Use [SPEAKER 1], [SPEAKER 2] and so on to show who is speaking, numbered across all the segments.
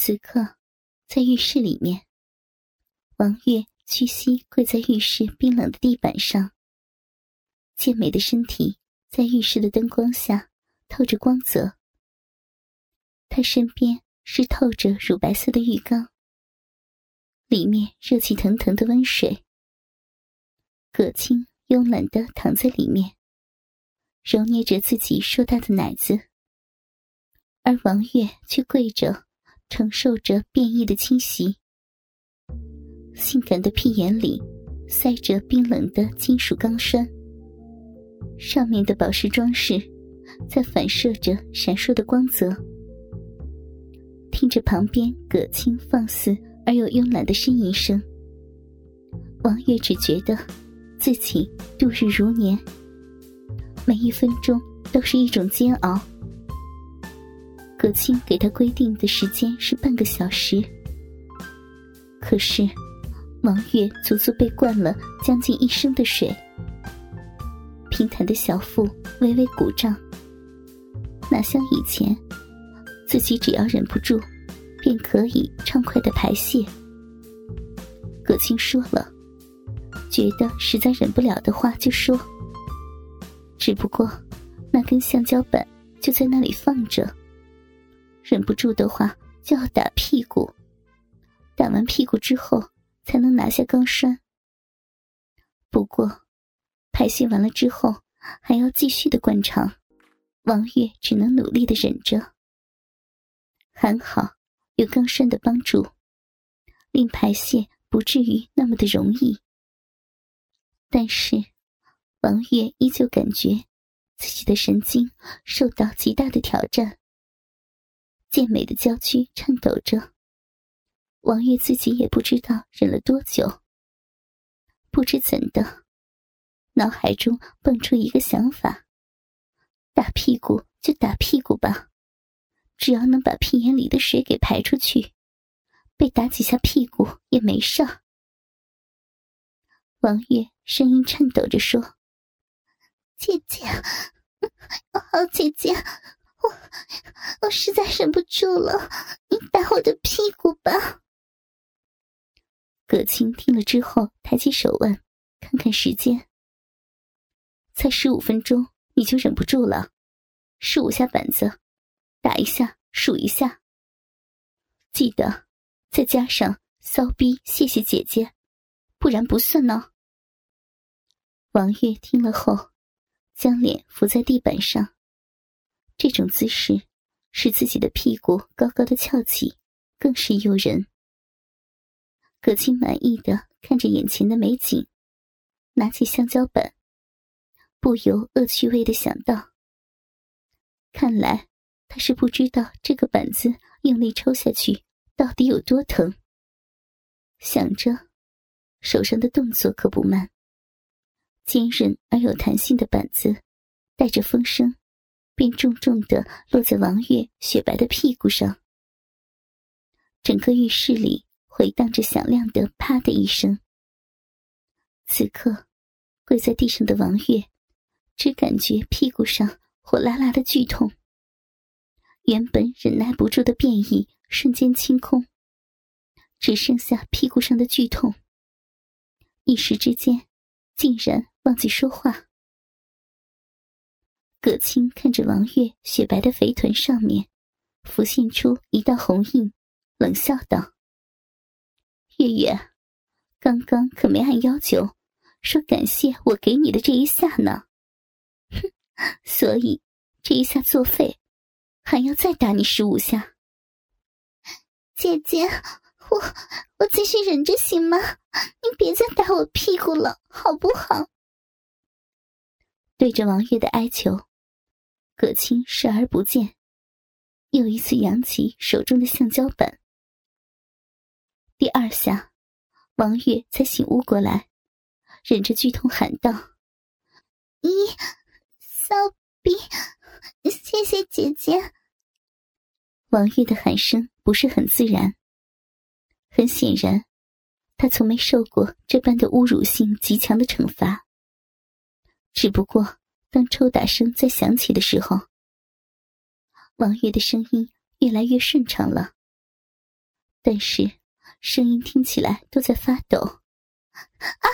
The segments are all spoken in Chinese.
[SPEAKER 1] 此刻，在浴室里面，王月屈膝跪在浴室冰冷的地板上，健美的身体在浴室的灯光下透着光泽。她身边是透着乳白色的浴缸，里面热气腾腾的温水。葛青慵懒的躺在里面，揉捏着自己硕大的奶子，而王月却跪着，承受着变异的侵袭。性感的屁眼里塞着冰冷的金属钢栓，上面的宝石装饰在反射着闪烁的光泽。听着旁边葛青放肆而又慵懒的呻吟声，王月只觉得。自己度日如年，每一分钟都是一种煎熬。葛青给他规定的时间是半个小时，可是王月足足被灌了将近一升的水，平坦的小腹微微鼓胀，哪像以前，自己只要忍不住，便可以畅快的排泄。葛青说了。觉得实在忍不了的话就说。只不过，那根橡胶板就在那里放着。忍不住的话就要打屁股，打完屁股之后才能拿下钢栓。不过，排泄完了之后还要继续的灌肠，王月只能努力的忍着。还好有钢栓的帮助，令排泄不至于那么的容易。但是，王月依旧感觉自己的神经受到极大的挑战，健美的娇躯颤抖着。王月自己也不知道忍了多久，不知怎的，脑海中蹦出一个想法：打屁股就打屁股吧，只要能把屁眼里的水给排出去，被打几下屁股也没事。王月。声音颤抖着说：“姐姐，好 姐姐，我我实在忍不住了，你打我的屁股吧。”葛青听了之后，抬起手腕，看看时间，才十五分钟，你就忍不住了？十五下板子，打一下，数一下，记得再加上骚逼，谢谢姐姐，不然不算呢。王月听了后，将脸伏在地板上。这种姿势使自己的屁股高高的翘起，更是诱人。葛青满意的看着眼前的美景，拿起香蕉板，不由恶趣味的想到：看来他是不知道这个板子用力抽下去到底有多疼。想着，手上的动作可不慢。坚韧而有弹性的板子，带着风声，便重重的落在王月雪白的屁股上。整个浴室里回荡着响亮的“啪”的一声。此刻，跪在地上的王月，只感觉屁股上火辣辣的剧痛。原本忍耐不住的变异瞬间清空，只剩下屁股上的剧痛。一时之间，竟然。忘记说话。葛青看着王月雪白的肥臀上面，浮现出一道红印，冷笑道：“月月，刚刚可没按要求说感谢我给你的这一下呢。哼，所以这一下作废，还要再打你十五下。姐姐，我我继续忍着行吗？你别再打我屁股了，好不好？”对着王月的哀求，葛青视而不见，又一次扬起手中的橡胶板。第二下，王月才醒悟过来，忍着剧痛喊道：“一，骚逼，谢谢姐姐。”王月的喊声不是很自然，很显然，他从没受过这般的侮辱性极强的惩罚。只不过，当抽打声在响起的时候，王月的声音越来越顺畅了。但是声音听起来都在发抖。
[SPEAKER 2] 啊，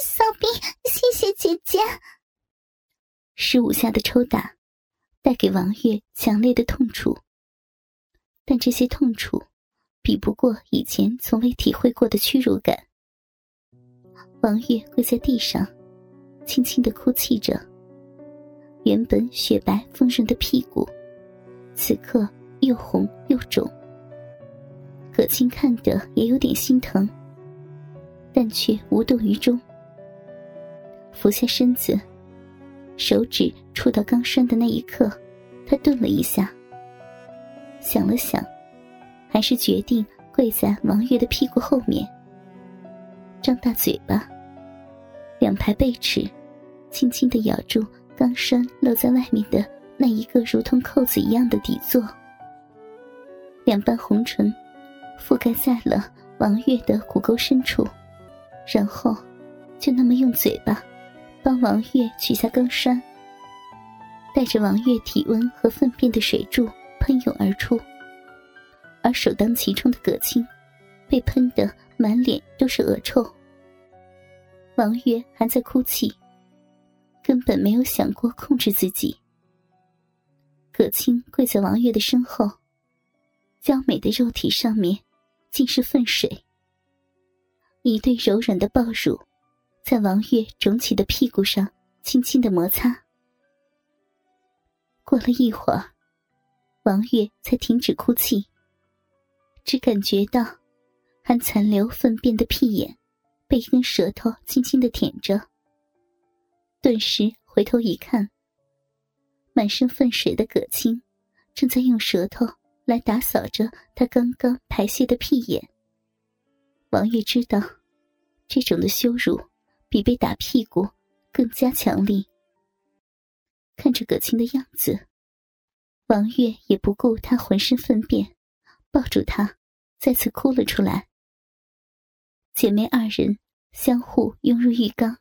[SPEAKER 2] 小兵，谢谢姐姐。
[SPEAKER 1] 十五下的抽打，带给王月强烈的痛楚。但这些痛楚，比不过以前从未体会过的屈辱感。王月跪在地上，轻轻的哭泣着。原本雪白丰润的屁股，此刻又红又肿。可卿看得也有点心疼，但却无动于衷。俯下身子，手指触到钢栓的那一刻，他顿了一下，想了想，还是决定跪在王月的屁股后面，张大嘴巴，两排背齿，轻轻的咬住钢栓露在外面的那一个如同扣子一样的底座，两瓣红唇。覆盖在了王月的骨沟深处，然后就那么用嘴巴帮王月取下钢栓，带着王月体温和粪便的水柱喷涌而出，而首当其冲的葛青被喷得满脸都是恶臭。王月还在哭泣，根本没有想过控制自己。葛青跪在王月的身后，娇美的肉体上面。尽是粪水。一对柔软的抱乳，在王月肿起的屁股上轻轻的摩擦。过了一会儿，王月才停止哭泣，只感觉到还残留粪便的屁眼被一根舌头轻轻的舔着。顿时回头一看，满身粪水的葛青正在用舌头。来打扫着他刚刚排泄的屁眼。王月知道，这种的羞辱比被打屁股更加强力。看着葛青的样子，王月也不顾他浑身粪便，抱住他，再次哭了出来。姐妹二人相互拥入浴缸，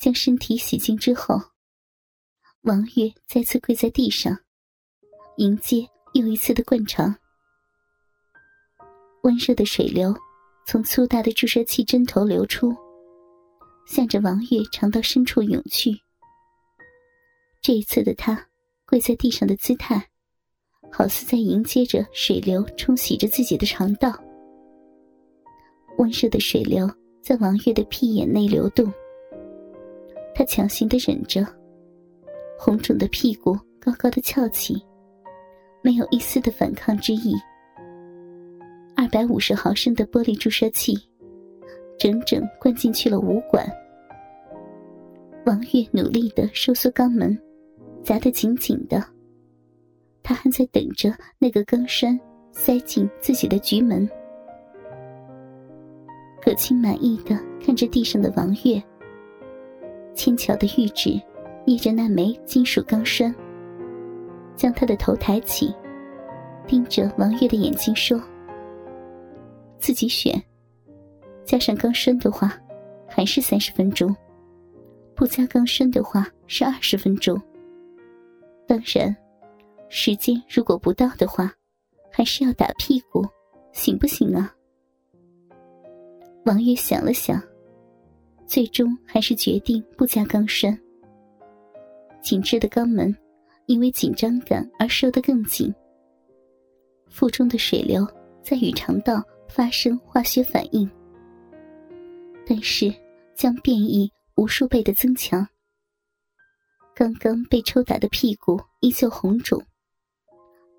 [SPEAKER 1] 将身体洗净之后，王月再次跪在地上，迎接。又一次的灌肠，温热的水流从粗大的注射器针头流出，向着王月肠道深处涌去。这一次的他跪在地上的姿态，好似在迎接着水流冲洗着自己的肠道。温热的水流在王月的屁眼内流动，他强行的忍着，红肿的屁股高高的翘起。没有一丝的反抗之意。二百五十毫升的玻璃注射器，整整灌进去了五管。王月努力的收缩肛门，夹得紧紧的。他还在等着那个钢栓塞进自己的局门。葛青满意的看着地上的王月，轻巧的玉指捏着那枚金属钢栓。将他的头抬起，盯着王月的眼睛说：“自己选，加上钢栓的话，还是三十分钟；不加钢栓的话是二十分钟。当然，时间如果不到的话，还是要打屁股，行不行啊？”王月想了想，最终还是决定不加钢栓。紧致的肛门。因为紧张感而收得更紧，腹中的水流在与肠道发生化学反应，但是将变异无数倍的增强。刚刚被抽打的屁股依旧红肿，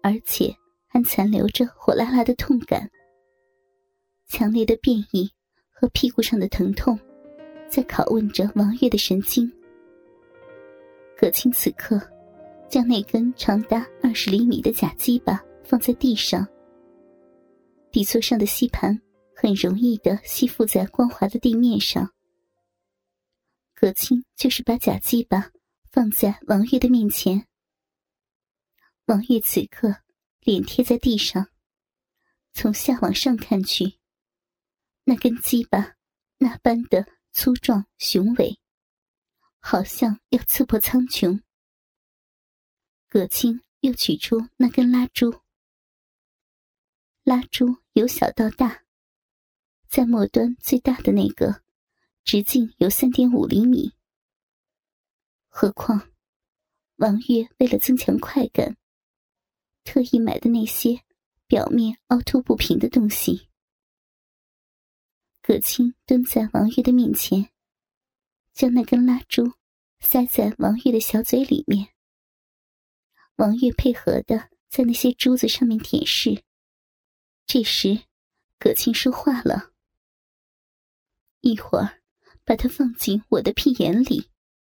[SPEAKER 1] 而且还残留着火辣辣的痛感。强烈的变异和屁股上的疼痛，在拷问着王月的神经。葛青此刻。将那根长达二十厘米的假鸡巴放在地上，底座上的吸盘很容易的吸附在光滑的地面上。葛青就是把假鸡巴放在王月的面前。王月此刻脸贴在地上，从下往上看去，那根鸡巴那般的粗壮雄伟，好像要刺破苍穹。葛青又取出那根蜡烛，蜡珠由小到大，在末端最大的那个，直径有三点五厘米。何况，王月为了增强快感，特意买的那些表面凹凸不平的东西。葛青蹲在王月的面前，将那根蜡烛塞在王月的小嘴里面。王月配合的在那些珠子上面舔舐。这时，葛青说话了：“一会儿，把它放进我的屁眼里。”